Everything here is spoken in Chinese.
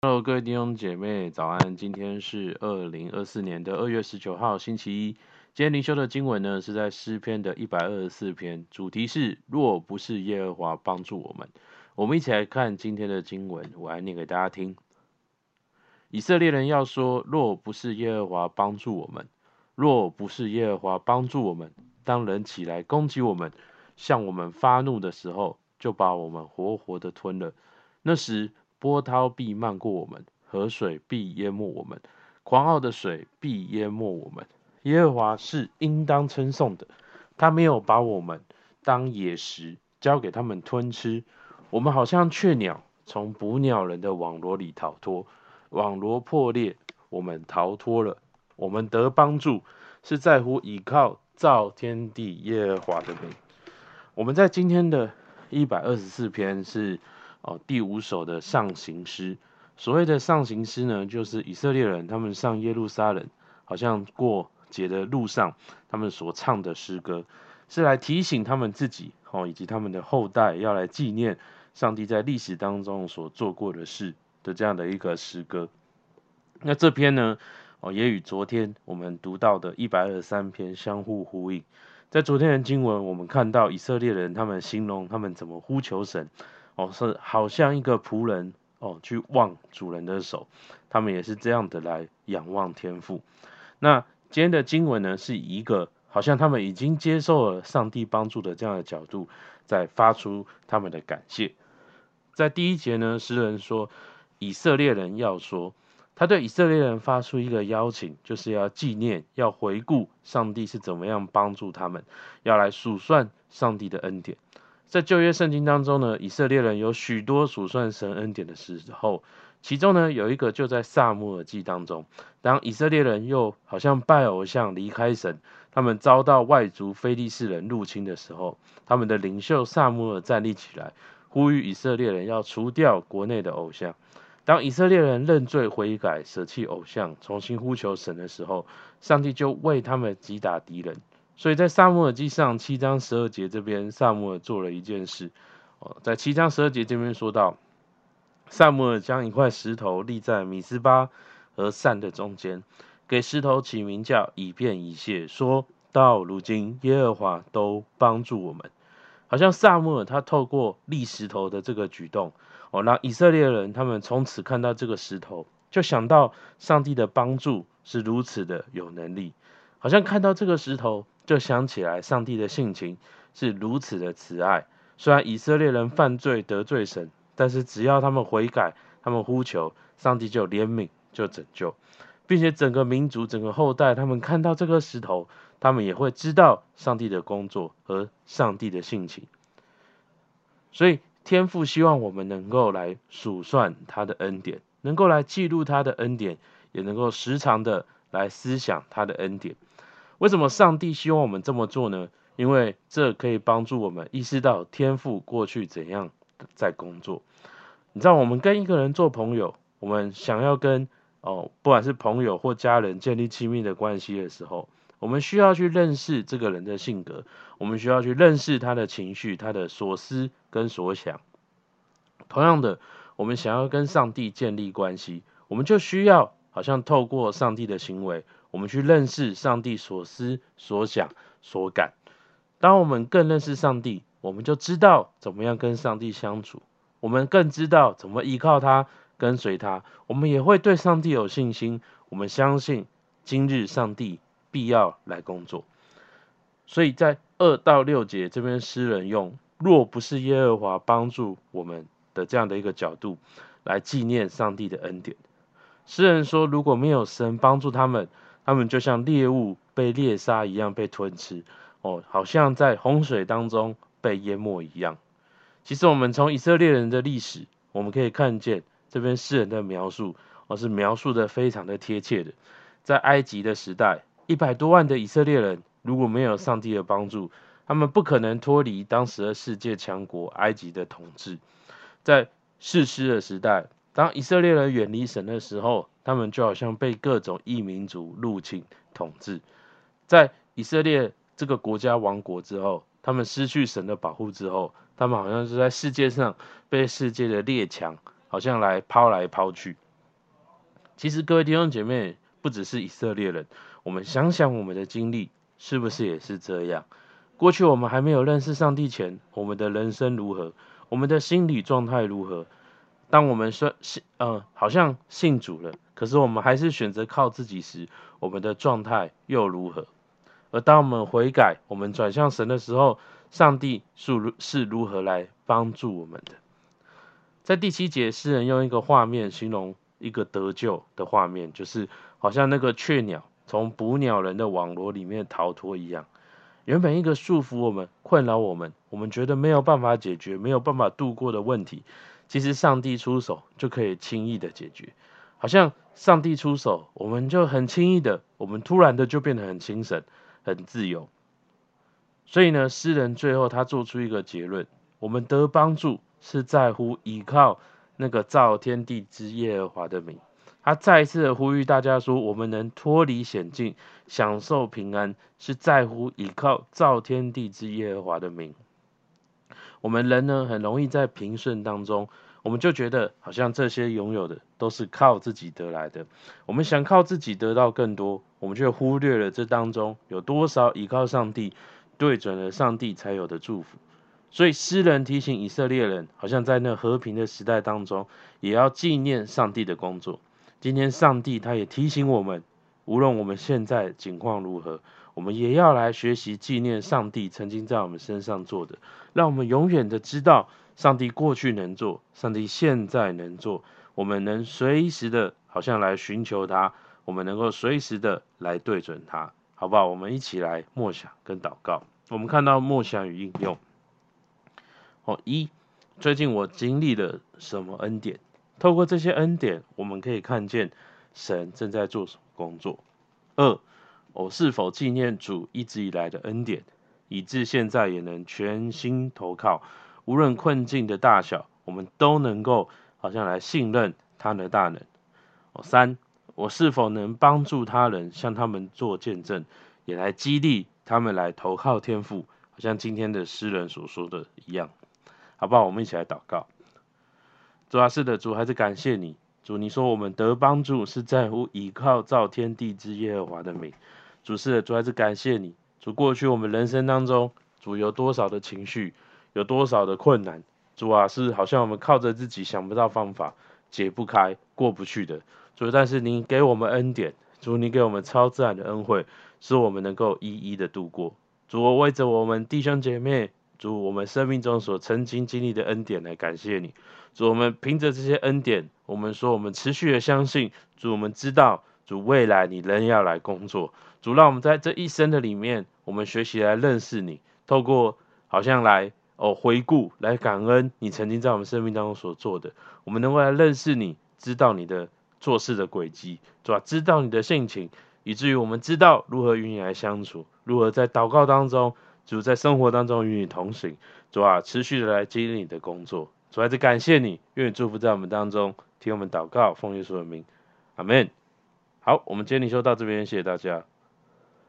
Hello，各位弟兄姐妹，早安！今天是二零二四年的二月十九号，星期一。今天灵修的经文呢，是在诗篇的一百二十四篇，主题是若不是耶和华帮助我们。我们一起来看今天的经文，我来念给大家听。以色列人要说：若不是耶和华帮助我们，若不是耶和华帮助我们，当人起来攻击我们，向我们发怒的时候，就把我们活活的吞了。那时，波涛必漫过我们，河水必淹没我们，狂傲的水必淹没我们。耶和华是应当称颂的，他没有把我们当野食交给他们吞吃。我们好像雀鸟从捕鸟人的网罗里逃脱，网罗破裂，我们逃脱了。我们得帮助是在乎倚靠造天地耶和华的名。我们在今天的一百二十四篇是。哦，第五首的上行诗，所谓的上行诗呢，就是以色列人他们上耶路撒冷，好像过节的路上，他们所唱的诗歌，是来提醒他们自己哦，以及他们的后代，要来纪念上帝在历史当中所做过的事的这样的一个诗歌。那这篇呢，哦，也与昨天我们读到的一百二十三篇相互呼应。在昨天的经文，我们看到以色列人他们形容他们怎么呼求神。哦，是好像一个仆人哦，去望主人的手，他们也是这样的来仰望天父。那今天的经文呢，是以一个好像他们已经接受了上帝帮助的这样的角度，在发出他们的感谢。在第一节呢，诗人说，以色列人要说，他对以色列人发出一个邀请，就是要纪念、要回顾上帝是怎么样帮助他们，要来数算上帝的恩典。在旧约圣经当中呢，以色列人有许多数算神恩典的时候，其中呢有一个就在撒母耳记当中，当以色列人又好像拜偶像离开神，他们遭到外族非利士人入侵的时候，他们的领袖撒母耳站立起来，呼吁以色列人要除掉国内的偶像。当以色列人认罪悔改，舍弃偶像，重新呼求神的时候，上帝就为他们击打敌人。所以在撒母耳记上七章十二节这边，撒母耳做了一件事。哦，在七章十二节这边说到，撒母耳将一块石头立在米斯巴和善的中间，给石头起名叫以便以谢，说到如今耶和华都帮助我们。好像撒母耳他透过立石头的这个举动，哦，让以色列人他们从此看到这个石头，就想到上帝的帮助是如此的有能力，好像看到这个石头。就想起来，上帝的性情是如此的慈爱。虽然以色列人犯罪得罪神，但是只要他们悔改，他们呼求，上帝就怜悯，就拯救，并且整个民族、整个后代，他们看到这个石头，他们也会知道上帝的工作和上帝的性情。所以，天父希望我们能够来数算他的恩典，能够来记录他的恩典，也能够时常的来思想他的恩典。为什么上帝希望我们这么做呢？因为这可以帮助我们意识到天赋过去怎样在工作。你知道，我们跟一个人做朋友，我们想要跟哦，不管是朋友或家人建立亲密的关系的时候，我们需要去认识这个人的性格，我们需要去认识他的情绪、他的所思跟所想。同样的，我们想要跟上帝建立关系，我们就需要好像透过上帝的行为。我们去认识上帝所思所想所感。当我们更认识上帝，我们就知道怎么样跟上帝相处。我们更知道怎么依靠他，跟随他。我们也会对上帝有信心。我们相信今日上帝必要来工作。所以在二到六节这边，诗人用“若不是耶和华帮助我们”的这样的一个角度来纪念上帝的恩典。诗人说：“如果没有神帮助他们。”他们就像猎物被猎杀一样被吞吃，哦，好像在洪水当中被淹没一样。其实我们从以色列人的历史，我们可以看见这边诗人的描述，哦，是描述的非常的贴切的。在埃及的时代，一百多万的以色列人如果没有上帝的帮助，他们不可能脱离当时的世界强国埃及的统治。在士师的时代，当以色列人远离神的时候，他们就好像被各种异民族入侵统治，在以色列这个国家亡国之后，他们失去神的保护之后，他们好像是在世界上被世界的列强好像来抛来抛去，其实各位弟兄姐妹，不只是以色列人，我们想想我们的经历，是不是也是这样？过去我们还没有认识上帝前，我们的人生如何？我们的心理状态如何？当我们说信，嗯，好像信主了，可是我们还是选择靠自己时，我们的状态又如何？而当我们悔改，我们转向神的时候，上帝是如是如何来帮助我们的？在第七节，诗人用一个画面形容一个得救的画面，就是好像那个雀鸟从捕鸟人的网罗里面逃脱一样。原本一个束缚我们、困扰我们、我们觉得没有办法解决、没有办法度过的问题，其实上帝出手就可以轻易的解决。好像上帝出手，我们就很轻易的，我们突然的就变得很精神、很自由。所以呢，诗人最后他做出一个结论：我们得帮助是在乎倚靠那个造天地之耶和华的名。他再一次的呼吁大家说：我们能脱离险境，享受平安，是在乎倚靠造天地之耶和华的名。我们人呢，很容易在平顺当中，我们就觉得好像这些拥有的都是靠自己得来的。我们想靠自己得到更多，我们却忽略了这当中有多少倚靠上帝，对准了上帝才有的祝福。所以诗人提醒以色列人，好像在那和平的时代当中，也要纪念上帝的工作。今天上帝他也提醒我们，无论我们现在境况如何，我们也要来学习纪念上帝曾经在我们身上做的，让我们永远的知道上帝过去能做，上帝现在能做，我们能随时的，好像来寻求他，我们能够随时的来对准他，好不好？我们一起来默想跟祷告。我们看到默想与应用。哦，一，最近我经历了什么恩典？透过这些恩典，我们可以看见神正在做什么工作。二，我是否纪念主一直以来的恩典，以致现在也能全心投靠，无论困境的大小，我们都能够好像来信任他的大能。三，我是否能帮助他人，向他们做见证，也来激励他们来投靠天父，好像今天的诗人所说的一样，好不好？我们一起来祷告。主啊，是的，主还是感谢你，主，你说我们得帮助是在乎倚靠造天地之耶和华的名。主是，主还是感谢你，主过去我们人生当中，主有多少的情绪，有多少的困难，主啊，是好像我们靠着自己想不到方法，解不开，过不去的。主，但是你给我们恩典，主，你给我们超自然的恩惠，使我们能够一一的度过。主，我为着我们弟兄姐妹，主我们生命中所曾经经历的恩典来感谢你。主，我们凭着这些恩典，我们说我们持续的相信。主，我们知道，主未来你仍要来工作。主，让我们在这一生的里面，我们学习来认识你，透过好像来哦回顾，来感恩你曾经在我们生命当中所做的。我们能够来认识你，知道你的做事的轨迹，主啊，知道你的性情，以至于我们知道如何与你来相处，如何在祷告当中，主在生活当中与你同行。主啊，持续的来经历你的工作。主还是感谢你，愿你祝福在我们当中，听我们祷告，奉耶稣的名，阿门。好，我们今天就到这边，谢谢大家。